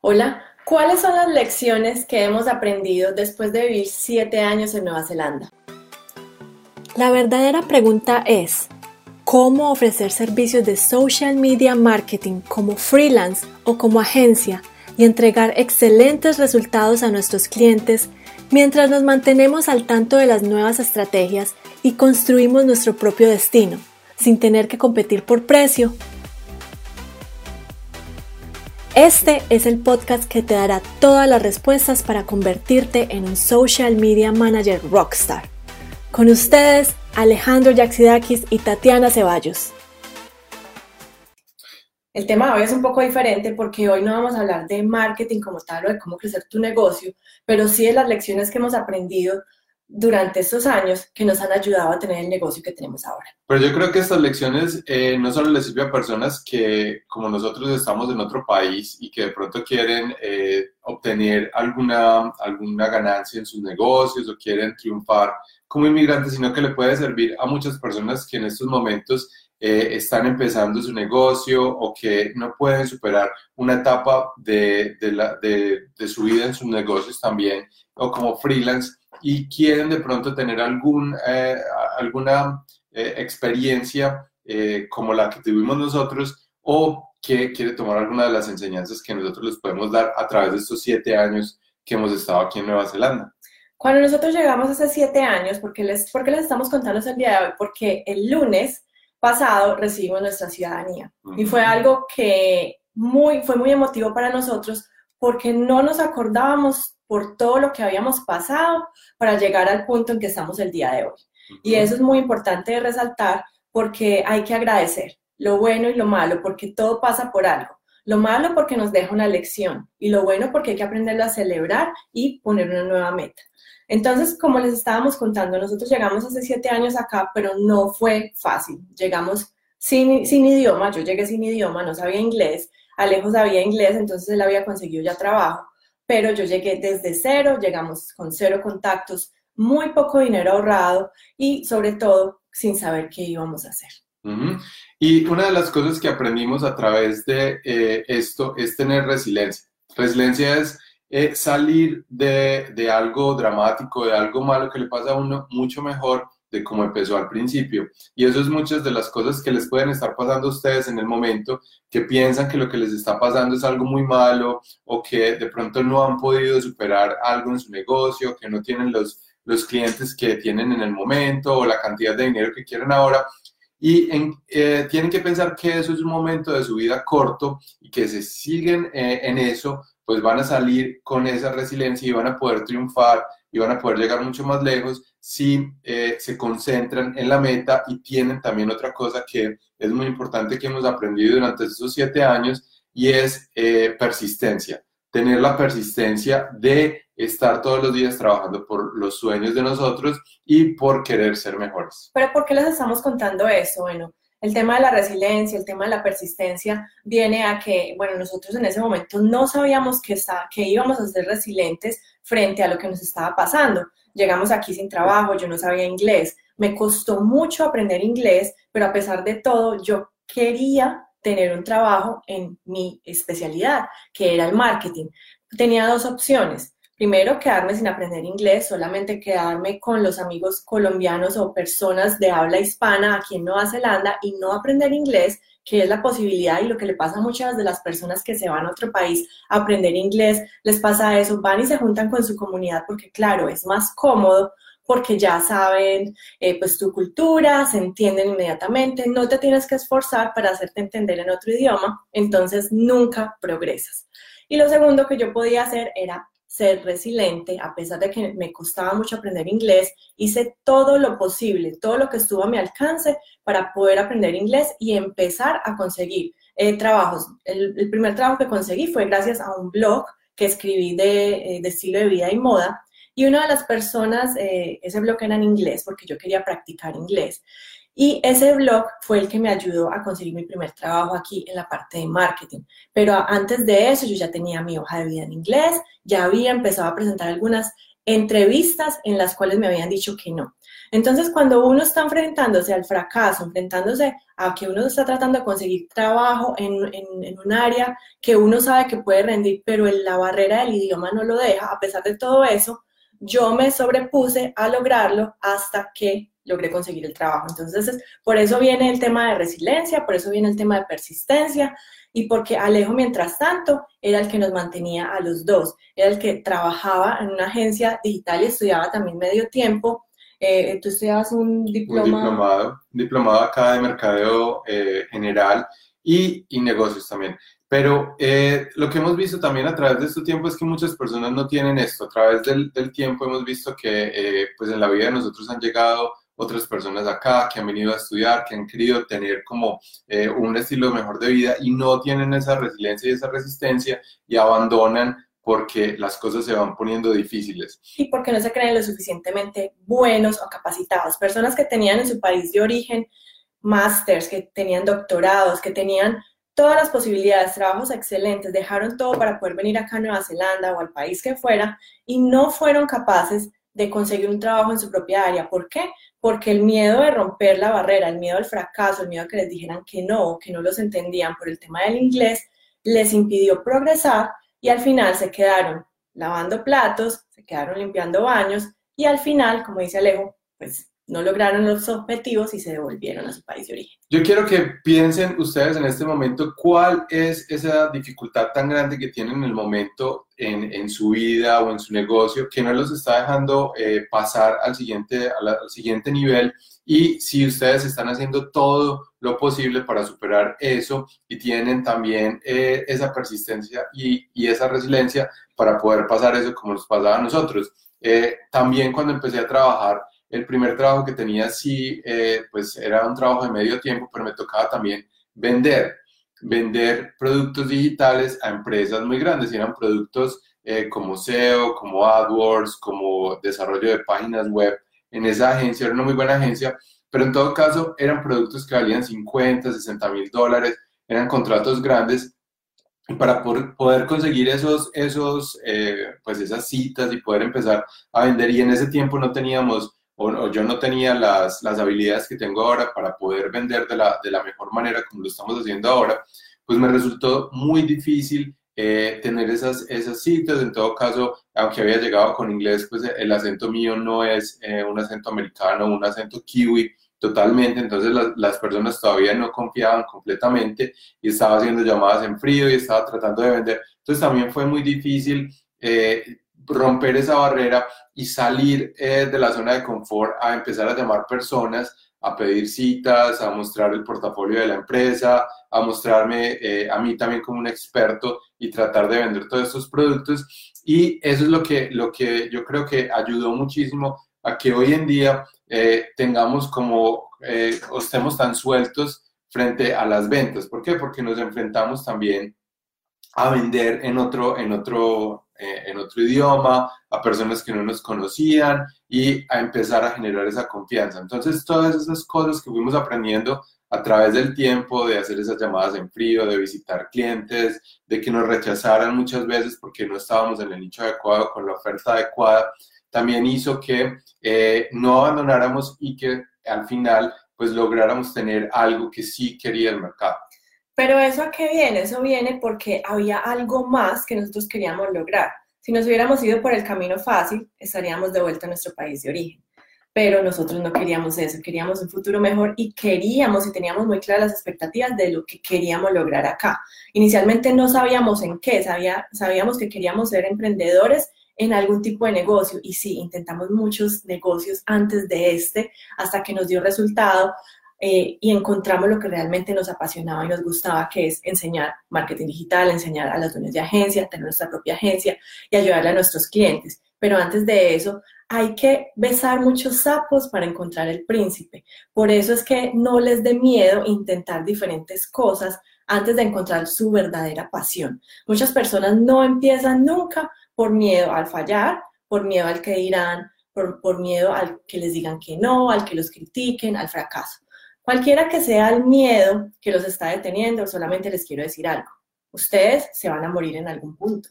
Hola, ¿cuáles son las lecciones que hemos aprendido después de vivir siete años en Nueva Zelanda? La verdadera pregunta es, ¿cómo ofrecer servicios de social media marketing como freelance o como agencia y entregar excelentes resultados a nuestros clientes mientras nos mantenemos al tanto de las nuevas estrategias y construimos nuestro propio destino, sin tener que competir por precio este es el podcast que te dará todas las respuestas para convertirte en un social media manager rockstar. Con ustedes, Alejandro Yaxidakis y Tatiana Ceballos. El tema de hoy es un poco diferente porque hoy no vamos a hablar de marketing como tal o de cómo crecer tu negocio, pero sí de las lecciones que hemos aprendido durante estos años que nos han ayudado a tener el negocio que tenemos ahora. Pero yo creo que estas lecciones eh, no solo les sirven a personas que, como nosotros, estamos en otro país y que de pronto quieren eh, obtener alguna, alguna ganancia en sus negocios o quieren triunfar como inmigrantes, sino que le puede servir a muchas personas que en estos momentos eh, están empezando su negocio o que no pueden superar una etapa de, de, la, de, de su vida en sus negocios también, o como freelance y quieren de pronto tener algún, eh, alguna eh, experiencia eh, como la que tuvimos nosotros o que quiere tomar alguna de las enseñanzas que nosotros les podemos dar a través de estos siete años que hemos estado aquí en Nueva Zelanda. Cuando nosotros llegamos hace siete años, ¿por qué les, por qué les estamos contando el día de hoy? Porque el lunes pasado recibimos nuestra ciudadanía y fue algo que muy, fue muy emotivo para nosotros porque no nos acordábamos por todo lo que habíamos pasado para llegar al punto en que estamos el día de hoy. Y eso es muy importante de resaltar porque hay que agradecer lo bueno y lo malo, porque todo pasa por algo. Lo malo porque nos deja una lección y lo bueno porque hay que aprenderlo a celebrar y poner una nueva meta. Entonces, como les estábamos contando, nosotros llegamos hace siete años acá, pero no fue fácil. Llegamos sin, sin idioma, yo llegué sin idioma, no sabía inglés, Alejo sabía inglés, entonces él había conseguido ya trabajo pero yo llegué desde cero, llegamos con cero contactos, muy poco dinero ahorrado y sobre todo sin saber qué íbamos a hacer. Y una de las cosas que aprendimos a través de eh, esto es tener resiliencia. Resiliencia es eh, salir de, de, algo dramático, de algo malo que le pasa a uno mucho mejor de cómo empezó al principio. Y eso es muchas de las cosas que les pueden estar pasando a ustedes en el momento, que piensan que lo que les está pasando es algo muy malo o que de pronto no han podido superar algo en su negocio, que no tienen los, los clientes que tienen en el momento o la cantidad de dinero que quieren ahora. Y eh, tienen que pensar que eso es un momento de su vida corto y que si siguen eh, en eso, pues van a salir con esa resiliencia y van a poder triunfar y van a poder llegar mucho más lejos si eh, se concentran en la meta y tienen también otra cosa que es muy importante que hemos aprendido durante estos siete años y es eh, persistencia. Tener la persistencia de estar todos los días trabajando por los sueños de nosotros y por querer ser mejores. Pero ¿por qué les estamos contando eso? Bueno, el tema de la resiliencia, el tema de la persistencia, viene a que, bueno, nosotros en ese momento no sabíamos que, está, que íbamos a ser resilientes frente a lo que nos estaba pasando llegamos aquí sin trabajo, yo no sabía inglés, me costó mucho aprender inglés, pero a pesar de todo, yo quería tener un trabajo en mi especialidad, que era el marketing. Tenía dos opciones. Primero, quedarme sin aprender inglés, solamente quedarme con los amigos colombianos o personas de habla hispana aquí en Nueva Zelanda y no aprender inglés, que es la posibilidad y lo que le pasa a muchas de las personas que se van a otro país a aprender inglés, les pasa eso, van y se juntan con su comunidad porque claro, es más cómodo porque ya saben eh, pues tu cultura, se entienden inmediatamente, no te tienes que esforzar para hacerte entender en otro idioma, entonces nunca progresas. Y lo segundo que yo podía hacer era ser resiliente, a pesar de que me costaba mucho aprender inglés, hice todo lo posible, todo lo que estuvo a mi alcance para poder aprender inglés y empezar a conseguir eh, trabajos. El, primer trabajo que conseguí fue gracias a un blog que escribí de, eh, estilo de vida y moda. Y una de las personas, eh, ese blog era en inglés porque yo quería practicar inglés. Y ese blog fue el que me ayudó a conseguir mi primer trabajo aquí en la parte de marketing. Pero antes de eso yo ya tenía mi hoja de vida en inglés, ya había empezado a presentar algunas entrevistas en las cuales me habían dicho que no. Entonces, cuando uno está enfrentándose al fracaso, enfrentándose a que uno está tratando de conseguir trabajo en, un área que uno sabe que puede rendir, pero la barrera del idioma no lo deja, a pesar de todo eso, yo me sobrepuse a lograrlo hasta que logré conseguir el trabajo. Entonces, por eso viene el tema de resiliencia, por eso viene el tema de persistencia y porque Alejo, mientras tanto, era el que nos mantenía a los dos, era el que trabajaba en una agencia digital y estudiaba también medio tiempo eh, tú estudiabas un diploma... Un diplomado, diplomado acá de mercadeo eh, general y, y, negocios también. Pero eh, lo que hemos visto también a través de este tiempo es que muchas personas no tienen esto. A través del, del tiempo hemos visto que pues en la vida de nosotros han llegado otras personas acá que han venido a estudiar, que han querido tener como un estilo mejor de vida y no tienen esa resiliencia y esa resistencia y abandonan porque las cosas se van poniendo difíciles. Y porque no se creen lo suficientemente buenos o capacitados. Personas que tenían en su país de origen másters, que tenían doctorados, que tenían todas las posibilidades, trabajos excelentes, dejaron todo para poder venir acá a Nueva Zelanda o al país que fuera y no fueron capaces de conseguir un trabajo en su propia área. ¿Por qué? Porque el miedo de romper la barrera, el miedo al fracaso, el miedo a que les dijeran que no, que no los entendían por el tema del inglés, les impidió progresar y al final se quedaron lavando platos, se quedaron limpiando baños y al final, como dice Alejo, pues no lograron los objetivos y se devolvieron a su país de origen. Yo quiero que piensen ustedes en este momento cuál es esa dificultad tan grande que tienen en el momento en, su vida o en su negocio que no los está dejando eh, pasar al siguiente, al siguiente nivel y si ustedes están haciendo todo lo posible para superar eso y tienen también eh, esa persistencia y, y, esa resiliencia para poder pasar eso como nos pasaba a nosotros. Eh, también cuando empecé a trabajar, el primer trabajo que tenía sí, eh, pues era un trabajo de medio tiempo, pero me tocaba también vender, vender productos digitales a empresas muy grandes, y eran productos como SEO, como AdWords, como desarrollo de páginas web en esa agencia, era una muy buena agencia, pero en todo caso eran productos que valían 50, 60 mil dólares, eran contratos grandes. Y para poder conseguir esos, esos, eh, pues esas citas y poder empezar a vender, y en ese tiempo no teníamos, o, yo no tenía las, las, habilidades que tengo ahora para poder vender de la, de la mejor manera como lo estamos haciendo ahora, pues me resultó muy difícil eh, tener esas, esas citas. En todo caso, aunque había llegado con inglés, pues el acento mío no es eh, un acento americano, un acento kiwi totalmente, entonces las personas todavía no confiaban completamente y estaba haciendo llamadas en frío y estaba tratando de vender. Entonces también fue muy difícil eh, romper esa barrera y salir de la zona de confort a empezar a llamar personas a pedir citas, a mostrar el portafolio de la empresa, a mostrarme eh, a mí también como un experto y tratar de vender todos estos productos. Y eso es lo que, lo que yo creo que ayudó muchísimo a que hoy en día eh, tengamos como, eh, o estemos tan sueltos frente a las ventas. ¿Por qué? Porque nos enfrentamos también a vender en otro, en otro, en otro idioma, a personas que no nos conocían y a empezar a generar esa confianza. Entonces, todas esas cosas que fuimos aprendiendo a través del tiempo, de hacer esas llamadas en frío, de visitar clientes, de que nos rechazaran muchas veces porque no estábamos en el nicho adecuado, con la oferta adecuada, también hizo que eh, no abandonáramos y que al final pues lográramos tener algo que sí quería el mercado. Pero eso a qué viene? Eso viene porque había algo más que nosotros queríamos lograr. Si nos hubiéramos ido por el camino fácil, estaríamos de vuelta a nuestro país de origen pero nosotros no queríamos eso, queríamos un futuro mejor y queríamos y teníamos muy claras las expectativas de lo que queríamos lograr acá. Inicialmente no sabíamos en qué, sabía, sabíamos que queríamos ser emprendedores en algún tipo de negocio y sí, intentamos muchos negocios antes de este hasta que nos dio resultado eh, y encontramos lo que realmente nos apasionaba y nos gustaba, que es enseñar marketing digital, enseñar a los dueños de agencia, tener nuestra propia agencia y ayudarle a nuestros clientes. Pero antes de eso, hay que besar muchos sapos para encontrar el príncipe. Por eso es que no les dé miedo intentar diferentes cosas antes de encontrar su verdadera pasión. Muchas personas no empiezan nunca por miedo al fallar, por miedo al que dirán, por, por miedo al que les digan que no, al que los critiquen, al fracaso. Cualquiera que sea el miedo que los está deteniendo, solamente les quiero decir algo. Ustedes se van a morir en algún punto.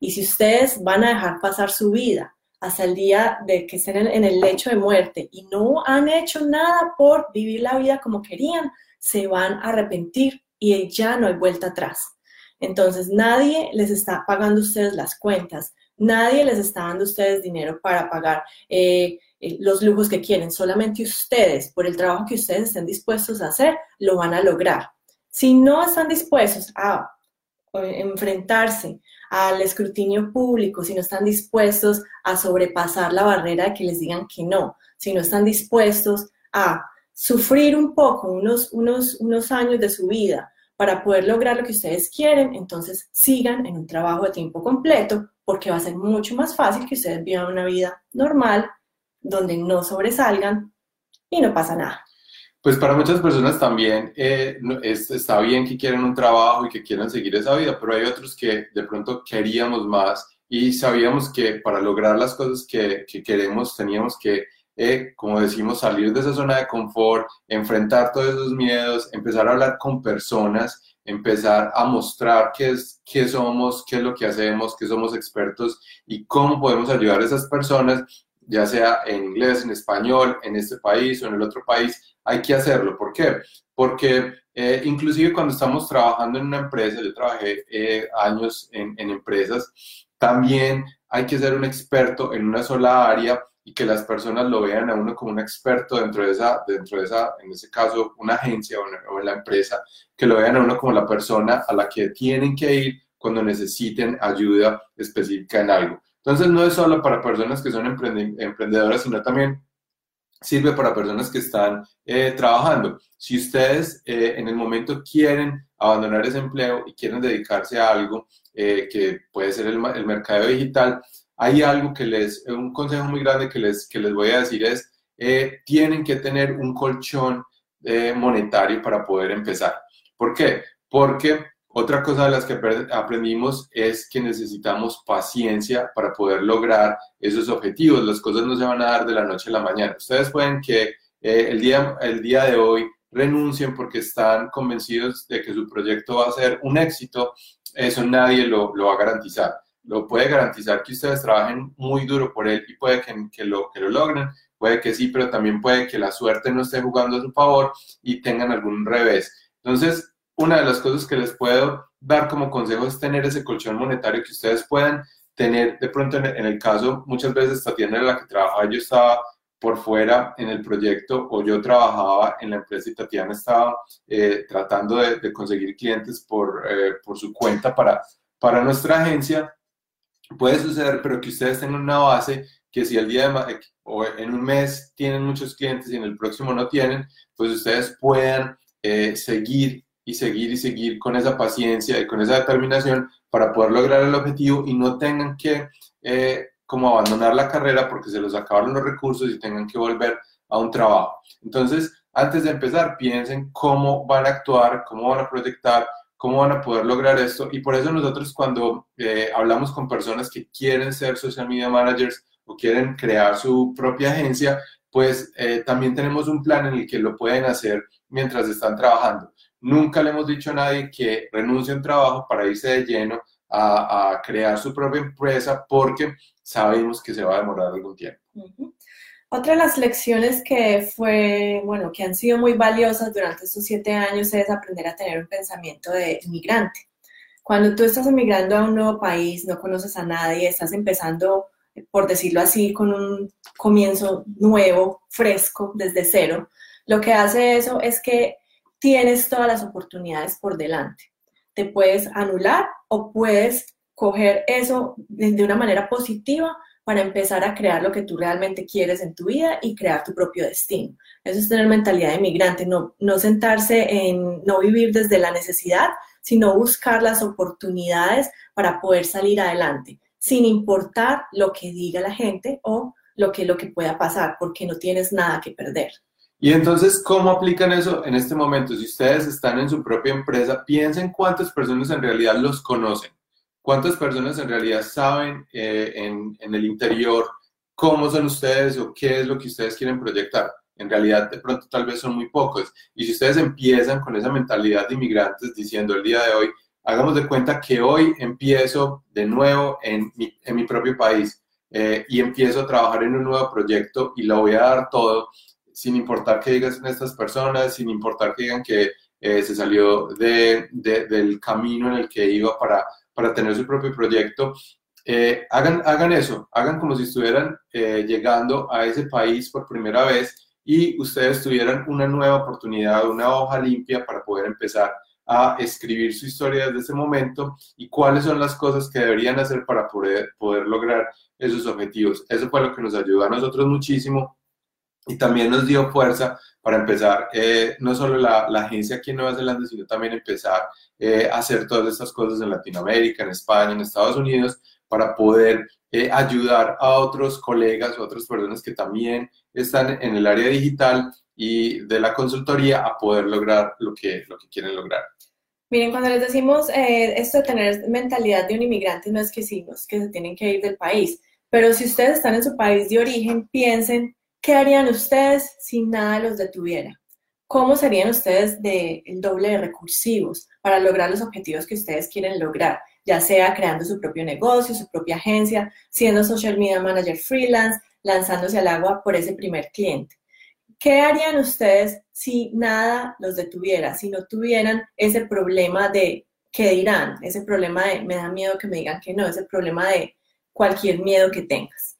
Y si ustedes van a dejar pasar su vida hasta el día de que estén en, el lecho de muerte y no han hecho nada por vivir la vida como querían, se van a arrepentir y ya no hay vuelta atrás. Entonces nadie les está pagando a ustedes las cuentas, nadie les está dando a ustedes dinero para pagar eh, los lujos que quieren, solamente ustedes, por el trabajo que ustedes estén dispuestos a hacer, lo van a lograr. Si no están dispuestos a eh, enfrentarse al escrutinio público, si no están dispuestos a sobrepasar la barrera de que les digan que no, si no están dispuestos a sufrir un poco, unos, unos, unos años de su vida para poder lograr lo que ustedes quieren, entonces sigan en un trabajo de tiempo completo porque va a ser mucho más fácil que ustedes vivan una vida normal, donde no sobresalgan y no pasa nada. Pues para muchas personas también eh, está bien que quieran un trabajo y que quieran seguir esa vida, pero hay otros que de pronto queríamos más y sabíamos que para lograr las cosas que, queremos teníamos que, eh, como decimos, salir de esa zona de confort, enfrentar todos esos miedos, empezar a hablar con personas, empezar a mostrar qué, es, qué somos, qué es lo que hacemos, qué somos expertos y cómo podemos ayudar a esas personas ya sea en inglés, en español, en este país o en el otro país, hay que hacerlo. ¿Por qué? Porque eh, inclusive cuando estamos trabajando en una empresa, yo trabajé eh, años en, en, empresas, también hay que ser un experto en una sola área y que las personas lo vean a uno como un experto dentro de esa, dentro de esa en ese caso, una agencia o en la empresa, que lo vean a uno como la persona a la que tienen que ir cuando necesiten ayuda específica en algo. Entonces no es solo para personas que son emprendedoras, sino también sirve para personas que están eh, trabajando. Si ustedes eh, en el momento quieren abandonar ese empleo y quieren dedicarse a algo eh, que puede ser el, el, mercado digital, hay algo que les, un consejo muy grande que les, que les voy a decir es, tienen que tener un colchón monetario para poder empezar. ¿Por qué? Porque otra cosa de las que aprendimos es que necesitamos paciencia para poder lograr esos objetivos. Las cosas no se van a dar de la noche a la mañana. Ustedes pueden que eh, el, día, el día de hoy renuncien porque están convencidos de que su proyecto va a ser un éxito. Eso nadie lo, lo va a garantizar. Lo puede garantizar que ustedes trabajen muy duro por él y puede que, que, lo, que lo logren. Puede que sí, pero también puede que la suerte no esté jugando a su favor y tengan algún revés. Entonces, una de las cosas que les puedo dar como consejo es tener ese colchón monetario que ustedes puedan tener. De pronto, en el caso, muchas veces Tatiana en la que trabajaba, yo estaba por fuera en el proyecto o yo trabajaba en la empresa y Tatiana estaba eh, tratando de, conseguir clientes por, eh, por su cuenta para, para nuestra agencia. Puede suceder, pero que ustedes tengan una base que si el día de o en un mes tienen muchos clientes y en el próximo no tienen, pues ustedes puedan eh, seguir y seguir y seguir con esa paciencia y con esa determinación para poder lograr el objetivo y no tengan que eh, como abandonar la carrera porque se los acabaron los recursos y tengan que volver a un trabajo. Entonces, antes de empezar, piensen cómo van a actuar, cómo van a proyectar, cómo van a poder lograr esto. Y por eso nosotros cuando eh, hablamos con personas que quieren ser social media managers o quieren crear su propia agencia, pues eh, también tenemos un plan en el que lo pueden hacer mientras están trabajando. Nunca le hemos dicho a nadie que renuncie a un trabajo para irse de lleno a, crear su propia empresa porque sabemos que se va a demorar algún tiempo. Otra de las lecciones que fue, bueno, que han sido muy valiosas durante estos siete años es aprender a tener un pensamiento de inmigrante. Cuando tú estás emigrando a un nuevo país, no conoces a nadie, estás empezando, por decirlo así, con un comienzo nuevo, fresco, desde cero, lo que hace eso es que tienes todas las oportunidades por delante. Te puedes anular o puedes coger eso de una manera positiva para empezar a crear lo que tú realmente quieres en tu vida y crear tu propio destino. Eso es tener mentalidad de migrante, no, no sentarse en, no vivir desde la necesidad, sino buscar las oportunidades para poder salir adelante, sin importar lo que diga la gente o lo que, lo que pueda pasar, porque no tienes nada que perder. Y entonces, ¿cómo aplican eso en este momento? Si ustedes están en su propia empresa, piensen cuántas personas en realidad los conocen, cuántas personas en realidad saben eh, en, en, el interior cómo son ustedes o qué es lo que ustedes quieren proyectar. En realidad, de pronto, tal vez son muy pocos. Y si ustedes empiezan con esa mentalidad de inmigrantes diciendo el día de hoy, hagamos de cuenta que hoy empiezo de nuevo en mi, en mi propio país eh, y empiezo a trabajar en un nuevo proyecto y lo voy a dar todo, sin importar qué digan estas personas, sin importar que digan que eh, se salió de, del camino en el que iba para, para tener su propio proyecto. Eh, hagan, hagan eso, hagan como si estuvieran llegando a ese país por primera vez y ustedes tuvieran una nueva oportunidad, una hoja limpia para poder empezar a escribir su historia desde ese momento y cuáles son las cosas que deberían hacer para poder, poder lograr esos objetivos. Eso fue lo que nos ayudó a nosotros muchísimo y también nos dio fuerza para empezar, eh, no solo la, la, agencia aquí en Nueva Zelanda, sino también empezar eh, a hacer todas estas cosas en Latinoamérica, en España, en Estados Unidos, para poder eh, ayudar a otros colegas o otras personas que también están en el área digital y de la consultoría a poder lograr lo que, lo que quieren lograr. Miren, cuando les decimos eh, esto de tener mentalidad de un inmigrante, no es que es que se tienen que ir del país, pero si ustedes están en su país de origen, piensen, ¿qué harían ustedes si nada los detuviera? ¿Cómo serían ustedes del doble de recursivos para lograr los objetivos que ustedes quieren lograr? Ya sea creando su propio negocio, su propia agencia, siendo social media manager freelance, lanzándose al agua por ese primer cliente. ¿Qué harían ustedes si nada los detuviera, si no tuvieran ese problema de qué dirán, ese problema de me da miedo que me digan que no, ese problema de cualquier miedo que tengas?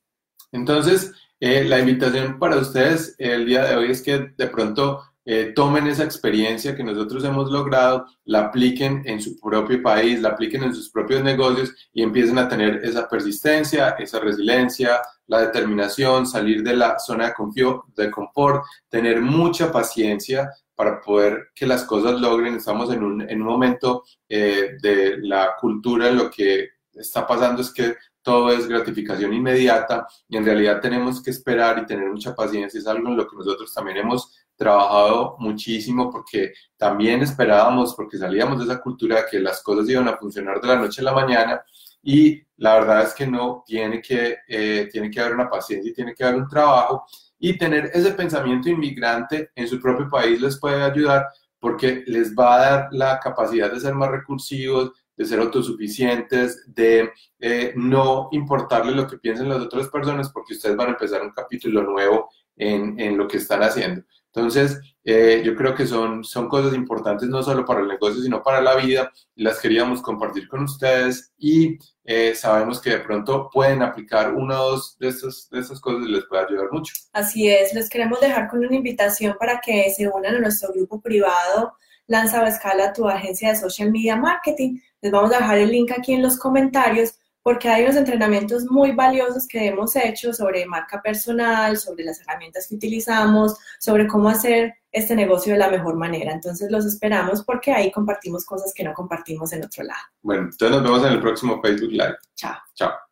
Entonces, eh, la invitación para ustedes el día de hoy es que de pronto eh, tomen esa experiencia que nosotros hemos logrado, la apliquen en su propio país, la apliquen en sus propios negocios y empiecen a tener esa persistencia, esa resiliencia, la determinación, salir de la zona de, confío, de confort, tener mucha paciencia para poder que las cosas logren. Estamos en un, en un momento eh, de la cultura, lo que está pasando es que todo es gratificación inmediata y en realidad tenemos que esperar y tener mucha paciencia. Es algo en lo que nosotros también hemos trabajado muchísimo porque también esperábamos, porque salíamos de esa cultura que las cosas iban a funcionar de la noche a la mañana y la verdad es que no, tiene que, eh, tiene que haber una paciencia y tiene que haber un trabajo y tener ese pensamiento inmigrante en su propio país les puede ayudar porque les va a dar la capacidad de ser más recursivos, de ser autosuficientes, de eh, no importarle lo que piensen las otras personas porque ustedes van a empezar un capítulo nuevo en, en lo que están haciendo. Entonces, eh, yo creo que son, son cosas importantes no solo para el negocio, sino para la vida. Las queríamos compartir con ustedes y eh, sabemos que de pronto pueden aplicar una o dos de estas, de estas cosas y les puede ayudar mucho. Así es, les queremos dejar con una invitación para que se unan a nuestro grupo privado Lanza o Escala, tu agencia de social media marketing. Les vamos a dejar el link aquí en los comentarios porque hay unos entrenamientos muy valiosos que hemos hecho sobre marca personal, sobre las herramientas que utilizamos, sobre cómo hacer este negocio de la mejor manera. Entonces los esperamos porque ahí compartimos cosas que no compartimos en otro lado. Bueno, entonces nos vemos en el próximo Facebook Live. Chao. Chao.